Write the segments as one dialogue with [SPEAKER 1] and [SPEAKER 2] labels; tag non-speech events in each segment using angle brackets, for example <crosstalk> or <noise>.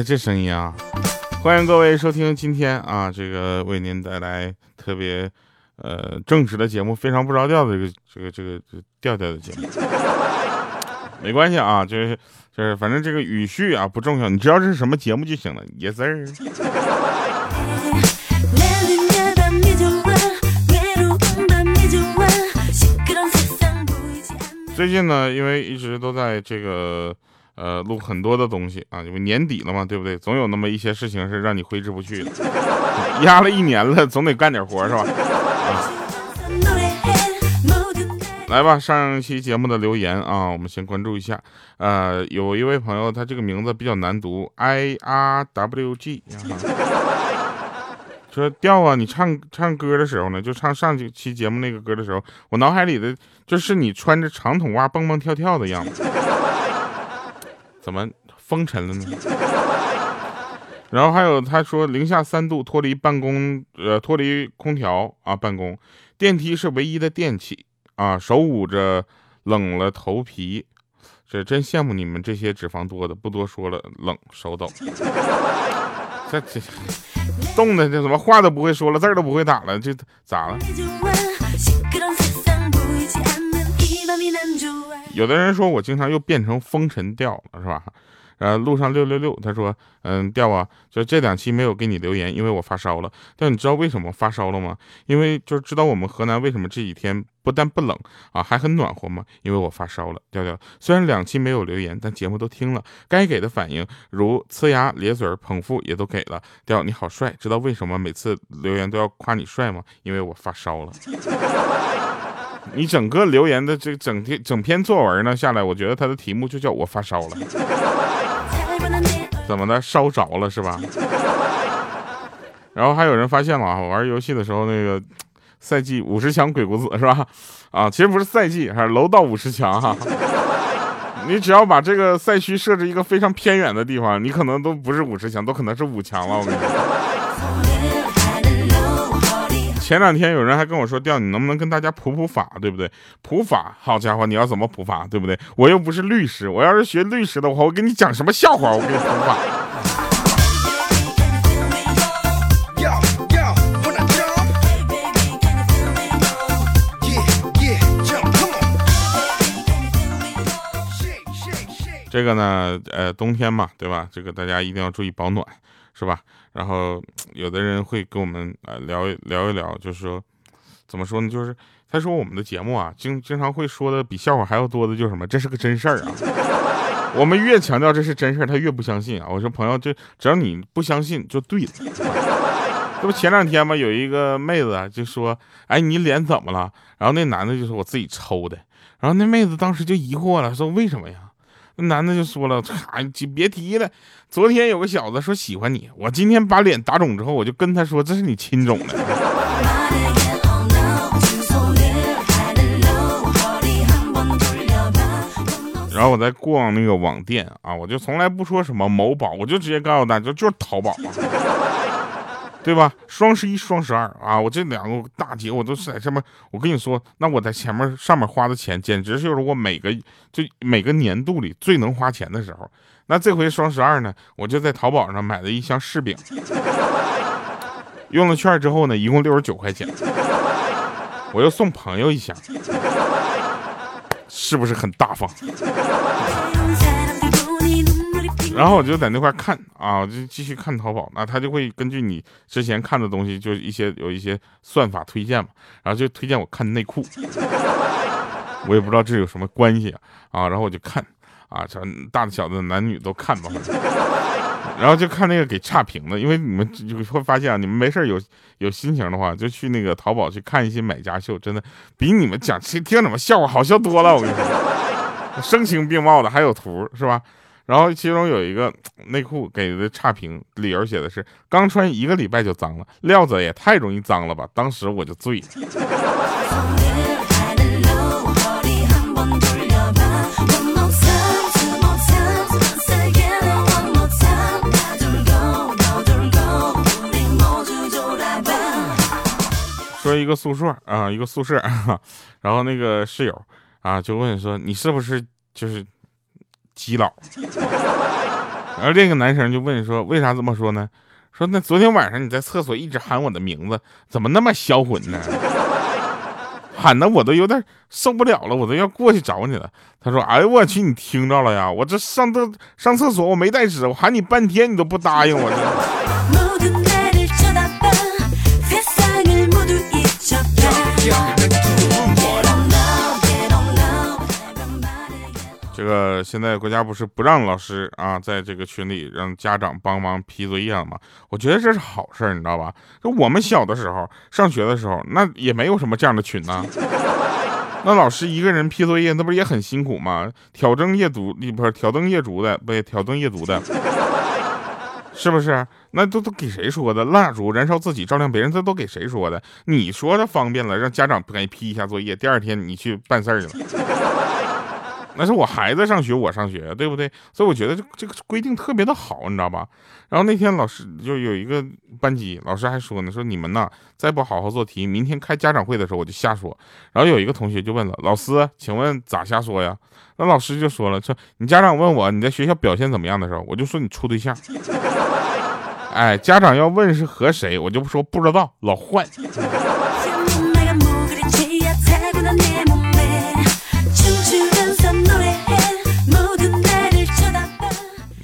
[SPEAKER 1] 哎，这声音啊！欢迎各位收听今天啊，这个为您带来特别呃正直的节目，非常不着调的这个这个这个调调的节目。<laughs> 没关系啊，就是就是，反正这个语序啊不重要，你知道这是什么节目就行了。Yes sir。最近呢，因为一直都在这个。呃，录很多的东西啊，因为年底了嘛，对不对？总有那么一些事情是让你挥之不去的，<laughs> 压了一年了，总得干点活是吧？啊，来吧，上一期节目的留言啊，我们先关注一下。呃，有一位朋友，他这个名字比较难读，I R W G，<laughs> 说调啊，你唱唱歌的时候呢，就唱上期节目那个歌的时候，我脑海里的就是你穿着长筒袜蹦蹦跳跳的样子。怎么风尘了呢？然后还有他说零下三度脱离办公呃脱离空调啊办公电梯是唯一的电器啊手捂着冷了头皮，这真羡慕你们这些脂肪多的不多说了冷手抖，这这冻的这怎么话都不会说了字儿都不会打了这咋了？有的人说我经常又变成风尘调了，是吧？呃，路上六六六，他说，嗯，调啊，就这两期没有给你留言，因为我发烧了。但你知道为什么发烧了吗？因为就是知道我们河南为什么这几天不但不冷啊，还很暖和吗？因为我发烧了。调调，虽然两期没有留言，但节目都听了，该给的反应如呲牙咧嘴、捧腹也都给了。调你好帅，知道为什么每次留言都要夸你帅吗？因为我发烧了。<laughs> <laughs> 你整个留言的这整篇整篇作文呢下来，我觉得他的题目就叫我发烧了，<laughs> 怎么的烧着了是吧？然后还有人发现了啊，玩游戏的时候那个赛季五十强鬼谷子是吧？啊，其实不是赛季，还是楼道五十强哈。你只要把这个赛区设置一个非常偏远的地方，你可能都不是五十强，都可能是五强了。我跟你说。前两天有人还跟我说，调你能不能跟大家普普法，对不对？普法，好家伙，你要怎么普法，对不对？我又不是律师，我要是学律师的话，我给你讲什么笑话，我给你普法。这个呢，呃，冬天嘛，对吧？这个大家一定要注意保暖。是吧？然后有的人会跟我们呃聊聊一聊，就是说怎么说呢？就是他说我们的节目啊，经经常会说的比笑话还要多的，就是什么？这是个真事儿啊！<laughs> 我们越强调这是真事儿，他越不相信啊！我说朋友，就只要你不相信就对了。<laughs> 这不前两天嘛，有一个妹子就说：“哎，你脸怎么了？”然后那男的就说：“我自己抽的。”然后那妹子当时就疑惑了，说：“为什么呀？”男的就说了：“ <laughs> 哎，就别提了。”昨天有个小子说喜欢你，我今天把脸打肿之后，我就跟他说这是你亲种的。<laughs> 然后我在逛那个网店啊，我就从来不说什么某宝，我就直接告诉大家就是淘宝，对吧？双十一、双十二啊，我这两个大节我都是在上面。我跟你说，那我在前面上面花的钱，简直就是我每个就每个年度里最能花钱的时候。那这回双十二呢，我就在淘宝上买了一箱柿饼，用了券之后呢，一共六十九块钱，我又送朋友一箱，是不是很大方？然后我就在那块看啊，我就继续看淘宝，那他就会根据你之前看的东西，就一些有一些算法推荐嘛，然后就推荐我看内裤，<laughs> 我也不知道这有什么关系啊，啊，然后我就看。啊，这大的小的男女都看吧，然后就看那个给差评的，因为你们就会发现啊，你们没事有有心情的话，就去那个淘宝去看一些买家秀，真的比你们讲听听什么笑话好笑多了。我跟你说，<laughs> 声情并茂的，还有图是吧？然后其中有一个 <tsk> 内裤给的差评，理由写的是刚穿一个礼拜就脏了，料子也太容易脏了吧？当时我就醉了。说一个宿舍啊，一个宿舍，<laughs> 然后那个室友啊就问说：“你是不是就是基佬？”然后这个男生就问说：“为啥这么说呢？”说：“那昨天晚上你在厕所一直喊我的名字，怎么那么销魂呢？喊的我都有点受不了了，我都要过去找你了。”他说：“哎呦我去，你听着了呀？我这上厕上厕所我没带纸，我喊你半天你都不答应我。”个现在国家不是不让老师啊，在这个群里让家长帮忙批作业了吗？我觉得这是好事，你知道吧？就我们小的时候上学的时候，那也没有什么这样的群呢。<laughs> 那老师一个人批作业，那不也很辛苦吗？挑灯夜读，你不是挑灯夜读的，不是挑灯夜读的，是不是？那都都给谁说的？蜡烛燃烧自己，照亮别人，这都给谁说的？你说的方便了，让家长给你批一下作业，第二天你去办事儿去了。那是我孩子上学，我上学，对不对？所以我觉得这这个规定特别的好，你知道吧？然后那天老师就有一个班级，老师还说呢，说你们呢再不好好做题，明天开家长会的时候我就瞎说。然后有一个同学就问了老师，请问咋瞎说呀？那老师就说了，说你家长问我你在学校表现怎么样的时候，我就说你处对象。<laughs> 哎，家长要问是和谁，我就说不知道，老换。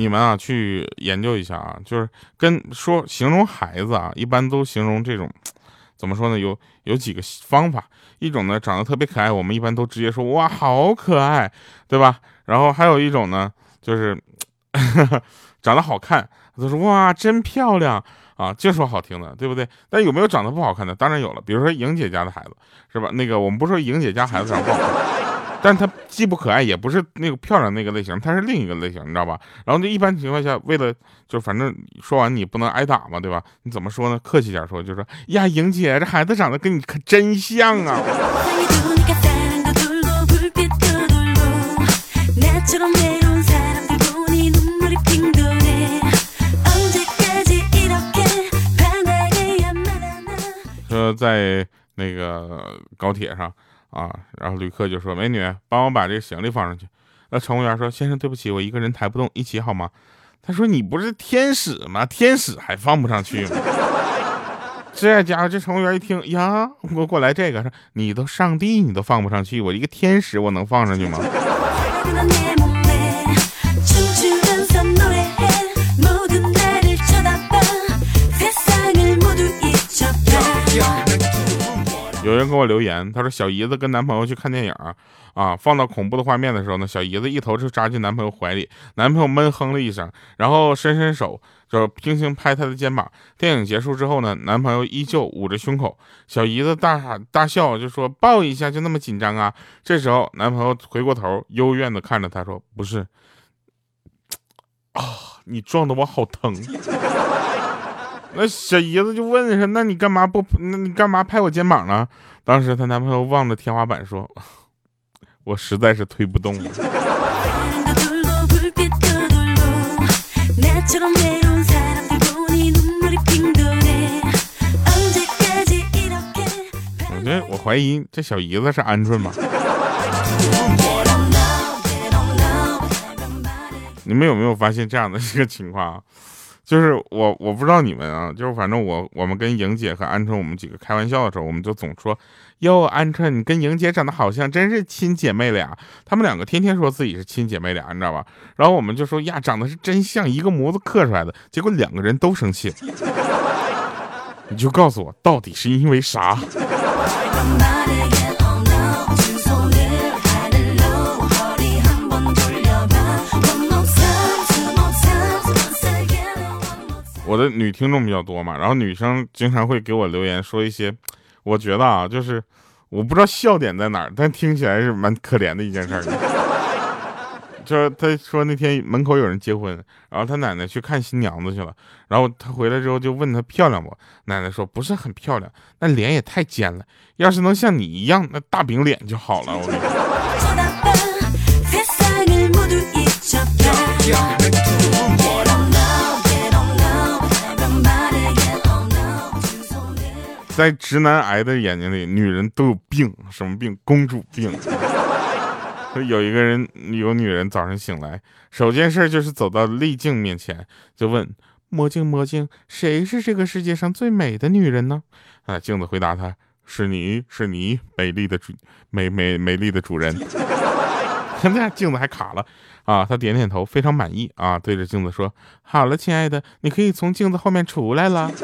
[SPEAKER 1] 你们啊，去研究一下啊，就是跟说形容孩子啊，一般都形容这种，怎么说呢？有有几个方法，一种呢长得特别可爱，我们一般都直接说哇好可爱，对吧？然后还有一种呢，就是长得好看，都说哇真漂亮啊，就说好听的，对不对？但有没有长得不好看的？当然有了，比如说莹姐家的孩子，是吧？那个我们不说莹姐家孩子长得不好看。但他既不可爱，也不是那个漂亮那个类型，他是另一个类型，你知道吧？然后就一般情况下，为了就反正说完你不能挨打嘛，对吧？你怎么说呢？客气点说，就说呀，莹姐，这孩子长得跟你可真像啊。说 <laughs> 在那个高铁上。啊，然后旅客就说：“美女，帮我把这个行李放上去。”那乘务员说：“先生，对不起，我一个人抬不动，一起好吗？”他说：“你不是天使吗？天使还放不上去吗？” <laughs> 这家伙，这乘务员一听呀，我过来这个说：“你都上帝，你都放不上去，我一个天使，我能放上去吗？” <laughs> 有人给我留言，他说小姨子跟男朋友去看电影啊，放到恐怖的画面的时候呢，小姨子一头就扎进男朋友怀里，男朋友闷哼了一声，然后伸伸手就轻轻拍他的肩膀。电影结束之后呢，男朋友依旧捂着胸口，小姨子大喊大笑，就说抱一下就那么紧张啊？这时候男朋友回过头，幽怨的看着他说不是，<tsk> 啊，你撞的我好疼。那小姨子就问说：“那你干嘛不？那你干嘛拍我肩膀呢？”当时她男朋友望着天花板说：“我实在是推不动了。”我觉得我怀疑这小姨子是鹌鹑吧？你们有没有发现这样的一个情况？就是我，我不知道你们啊，就是反正我，我们跟莹姐和鹌鹑，我们几个开玩笑的时候，我们就总说，哟，鹌鹑，你跟莹姐长得好像，真是亲姐妹俩。他们两个天天说自己是亲姐妹俩，你知道吧？然后我们就说呀，长得是真像，一个模子刻出来的。结果两个人都生气。<laughs> 你就告诉我，到底是因为啥？<laughs> 我的女听众比较多嘛，然后女生经常会给我留言说一些，我觉得啊，就是我不知道笑点在哪儿，但听起来是蛮可怜的一件事儿。<laughs> 就是他说那天门口有人结婚，然后他奶奶去看新娘子去了，然后他回来之后就问他漂亮不？奶奶说不是很漂亮，那脸也太尖了，要是能像你一样那大饼脸就好了。我跟你说在直男癌的眼睛里，女人都有病，什么病？公主病。<laughs> 有一个人，有女人早上醒来，首件事就是走到丽镜面前，就问魔镜魔镜，谁是这个世界上最美的女人呢？啊，镜子回答她：是你是你，美丽的主美美美丽的主人。<laughs> 现在镜子还卡了啊，他点点头，非常满意啊，对着镜子说：好了，亲爱的，你可以从镜子后面出来了。<laughs>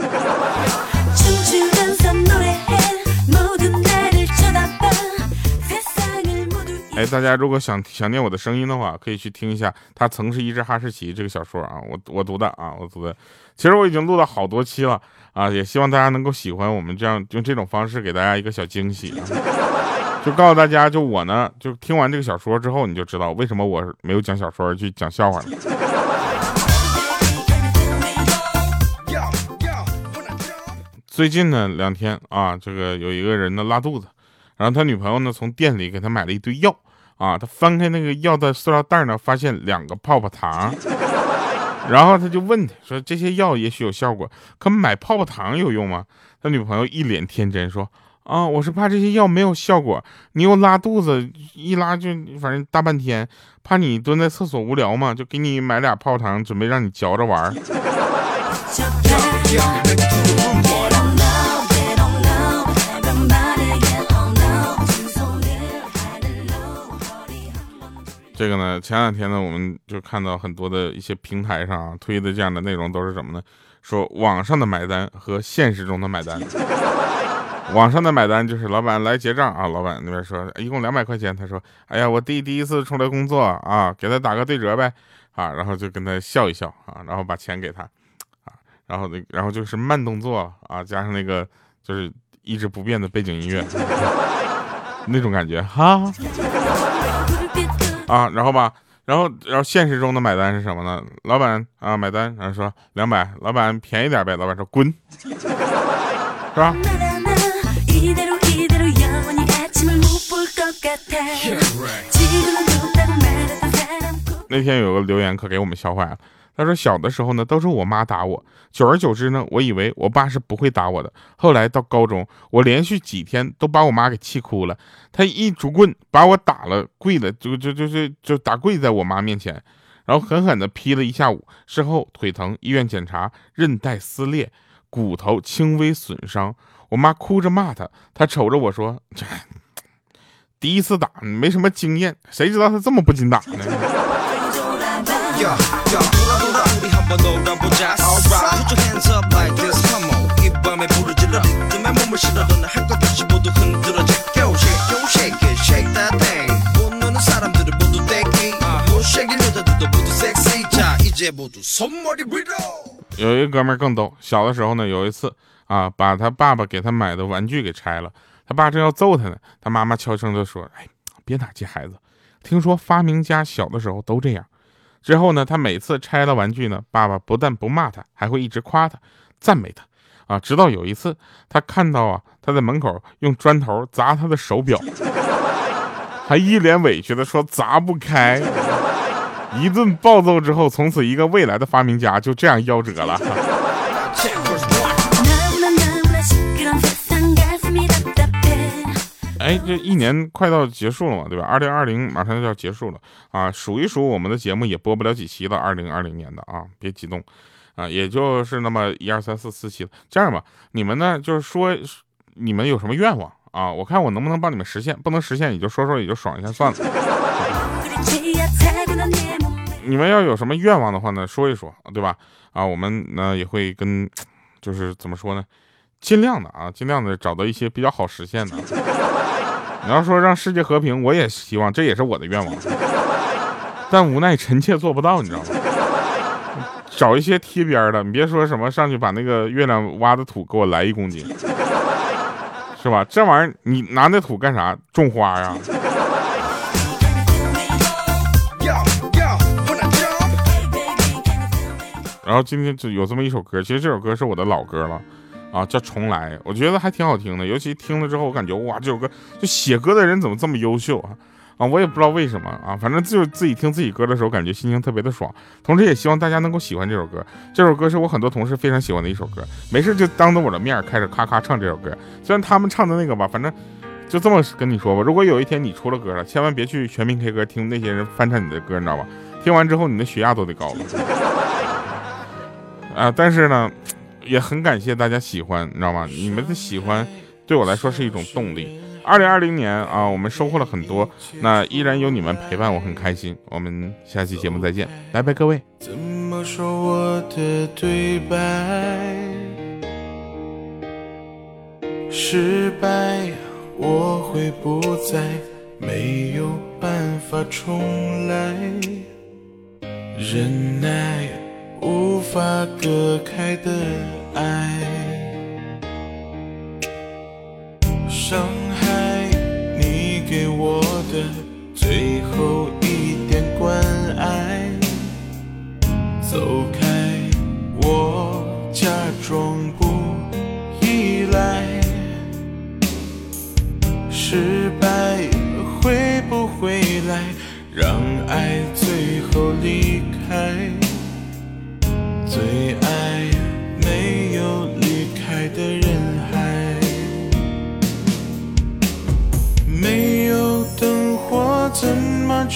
[SPEAKER 1] 哎，大家如果想想念我的声音的话，可以去听一下《他曾是一只哈士奇》这个小说啊，我我读的啊，我读的。其实我已经录了好多期了啊，也希望大家能够喜欢我们这样用这种方式给大家一个小惊喜，就告诉大家，就我呢，就听完这个小说之后，你就知道为什么我没有讲小说而去讲笑话了。最近呢两天啊，这个有一个人呢拉肚子，然后他女朋友呢从店里给他买了一堆药。啊，他翻开那个药的塑料袋呢，发现两个泡泡糖，然后他就问他说：“这些药也许有效果，可买泡泡糖有用吗？”他女朋友一脸天真说：“啊，我是怕这些药没有效果，你又拉肚子，一拉就反正大半天，怕你蹲在厕所无聊嘛，就给你买俩泡泡糖，准备让你嚼着玩。”这个呢，前两天呢，我们就看到很多的一些平台上啊推的这样的内容都是什么呢？说网上的买单和现实中的买单。网上的买单就是老板来结账啊，老板那边说一共两百块钱，他说，哎呀，我弟第一次出来工作啊，给他打个对折呗，啊，然后就跟他笑一笑啊，然后把钱给他，啊，然后那然后就是慢动作啊，加上那个就是一直不变的背景音乐，<laughs> 那种感觉哈。啊，然后吧，然后，然后现实中的买单是什么呢？老板啊，买单，然后说两百，老板便宜点呗。老板说滚，是吧？那天有个留言可给我们笑坏了。他说小的时候呢，都是我妈打我，久而久之呢，我以为我爸是不会打我的。后来到高中，我连续几天都把我妈给气哭了。他一竹棍把我打了，跪了，就就就是就打跪在我妈面前，然后狠狠的劈了一下午。事后腿疼，医院检查，韧带撕裂，骨头轻微损伤。我妈哭着骂他，他瞅着我说：“第一次打，没什么经验，谁知道他这么不经打呢？” <laughs> 有一个哥们儿更逗，小的时候呢，有一次啊，把他爸爸给他买的玩具给拆了，他爸正要揍他呢，他妈妈悄声的说：“哎，别打击孩子，听说发明家小的时候都这样。”之后呢，他每次拆了玩具呢，爸爸不但不骂他，还会一直夸他、赞美他，啊，直到有一次，他看到啊，他在门口用砖头砸他的手表，<laughs> 还一脸委屈的说砸不开。一顿暴揍之后，从此一个未来的发明家就这样夭折了。哎，这一年快到结束了嘛，对吧？二零二零马上就要结束了啊！数一数，我们的节目也播不了几期了。二零二零年的啊，别激动啊，也就是那么一二三四四期了。这样吧，你们呢，就是说你们有什么愿望啊？我看我能不能帮你们实现，不能实现你就说说，也就爽一下算了。你们要有什么愿望的话呢，说一说，对吧？啊，我们呢也会跟，就是怎么说呢，尽量的啊，尽量的找到一些比较好实现的。你要说让世界和平，我也希望，这也是我的愿望，但无奈臣妾做不到，你知道吗？找一些贴边的，你别说什么上去把那个月亮挖的土给我来一公斤，是吧？这玩意儿你拿那土干啥？种花呀？然后今天就有这么一首歌，其实这首歌是我的老歌了。啊，叫重来，我觉得还挺好听的，尤其听了之后，我感觉哇，这首歌就写歌的人怎么这么优秀啊？啊，我也不知道为什么啊，反正就是自己听自己歌的时候，感觉心情特别的爽。同时也希望大家能够喜欢这首歌，这首歌是我很多同事非常喜欢的一首歌，没事就当着我的面开始咔咔唱这首歌。虽然他们唱的那个吧，反正就这么跟你说吧，如果有一天你出了歌了，千万别去全民 K 歌听那些人翻唱你的歌，你知道吧？听完之后你的血压都得高了。<laughs> 啊，但是呢，也很感谢大家喜欢，你知道吗？你们的喜欢对我来说是一种动力。二零二零年啊，我们收获了很多，那依然有你们陪伴，我很开心。我们下期节目再见，拜拜，各位。
[SPEAKER 2] 怎么说我的对白？失败，我会不再没有办法重来，忍耐无法隔开的爱，伤害你给我的最后一点关爱，走开，我假装不依赖。失败会不会来，让爱最后离开？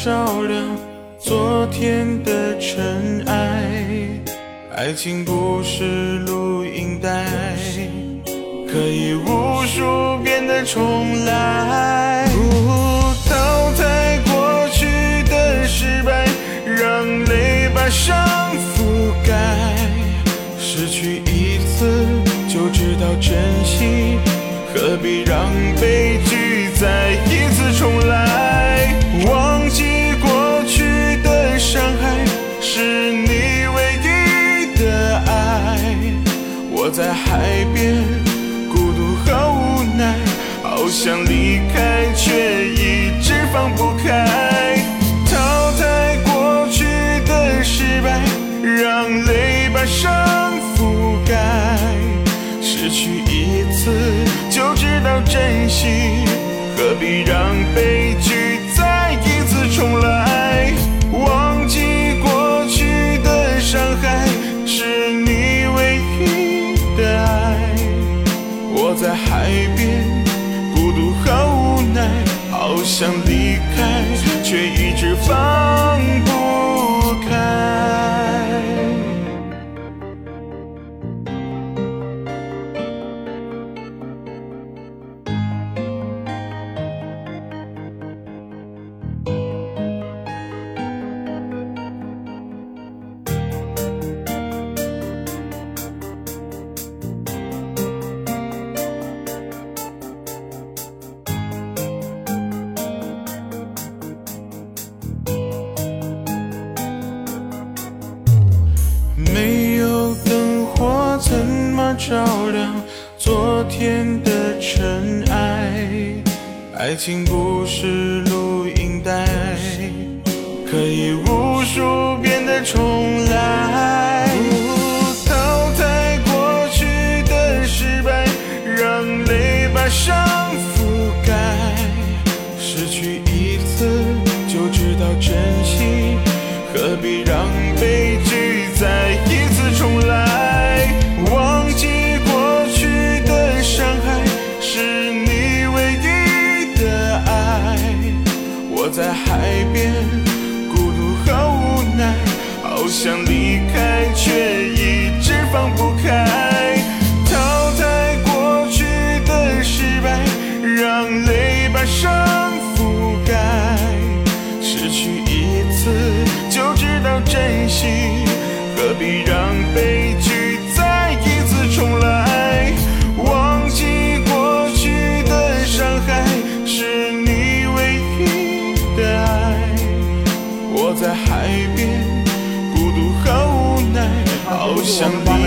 [SPEAKER 2] 照亮昨天的尘埃？爱情不是录音带。可以无数遍的重来，淘汰过去的失败，让泪把伤覆盖。失去一次就知道珍惜，何必让悲剧再想离开，却一直放不开。淘汰过去的失败，让泪把伤覆盖。失去一次就知道珍惜，何必让悲剧照亮昨天的尘埃？爱情不是录音带，可以无数遍的重来。淘汰过去的失败，让泪把伤覆盖。失去一次就知道珍惜，何必让想你。